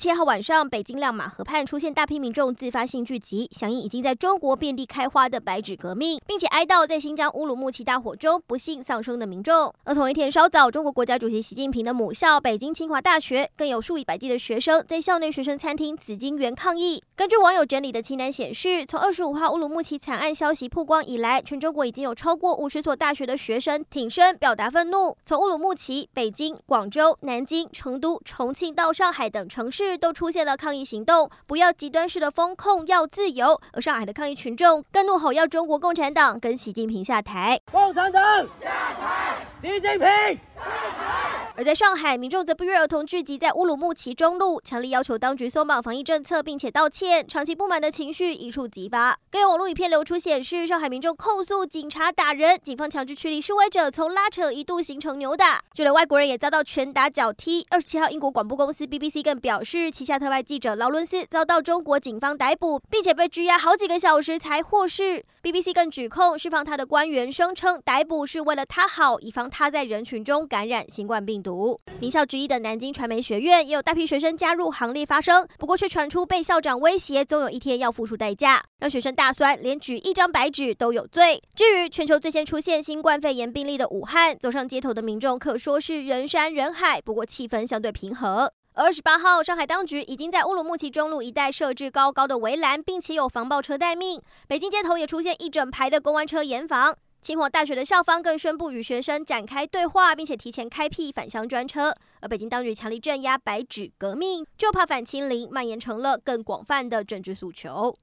七号晚上，北京亮马河畔出现大批民众自发性聚集，响应已经在中国遍地开花的白纸革命，并且哀悼在新疆乌鲁木齐大火中不幸丧生的民众。而同一天稍早，中国国家主席习近平的母校北京清华大学，更有数以百计的学生在校内学生餐厅紫金园抗议。根据网友整理的清单显示，从二十五号乌鲁木齐惨案消息曝光以来，全中国已经有超过五十所大学的学生挺身表达愤怒。从乌鲁木齐、北京、广州、南京、成都、重庆到上海等城市，都出现了。抗议行动，不要极端式的风控，要自由。而上海的抗议群众更怒吼要中国共产党跟习近平下台。共产党下台，习近平。而在上海，民众则不约而同聚集在乌鲁木齐中路，强力要求当局松绑防疫政策，并且道歉。长期不满的情绪一触即发。更有网络影片流出显示，上海民众控诉警察打人，警方强制驱离示威者，从拉扯一度形成扭打，就连外国人也遭到拳打脚踢。二十七号，英国广播公司 BBC 更表示，旗下特派记者劳伦斯遭到中国警方逮捕，并且被拘押好几个小时才获释。BBC 更指控释放他的官员声称，逮捕是为了他好，以防他在人群中感染新冠病毒。名校之一的南京传媒学院也有大批学生加入行列发声，不过却传出被校长威胁，总有一天要付出代价，让学生大酸，连举一张白纸都有罪。至于全球最先出现新冠肺炎病例的武汉，走上街头的民众可说是人山人海，不过气氛相对平和。二十八号，上海当局已经在乌鲁木齐中路一带设置高高的围栏，并且有防爆车待命。北京街头也出现一整排的公安车严防。清华大学的校方更宣布与学生展开对话，并且提前开辟返乡专车。而北京当局强力镇压白纸革命，就怕反清零蔓延成了更广泛的政治诉求。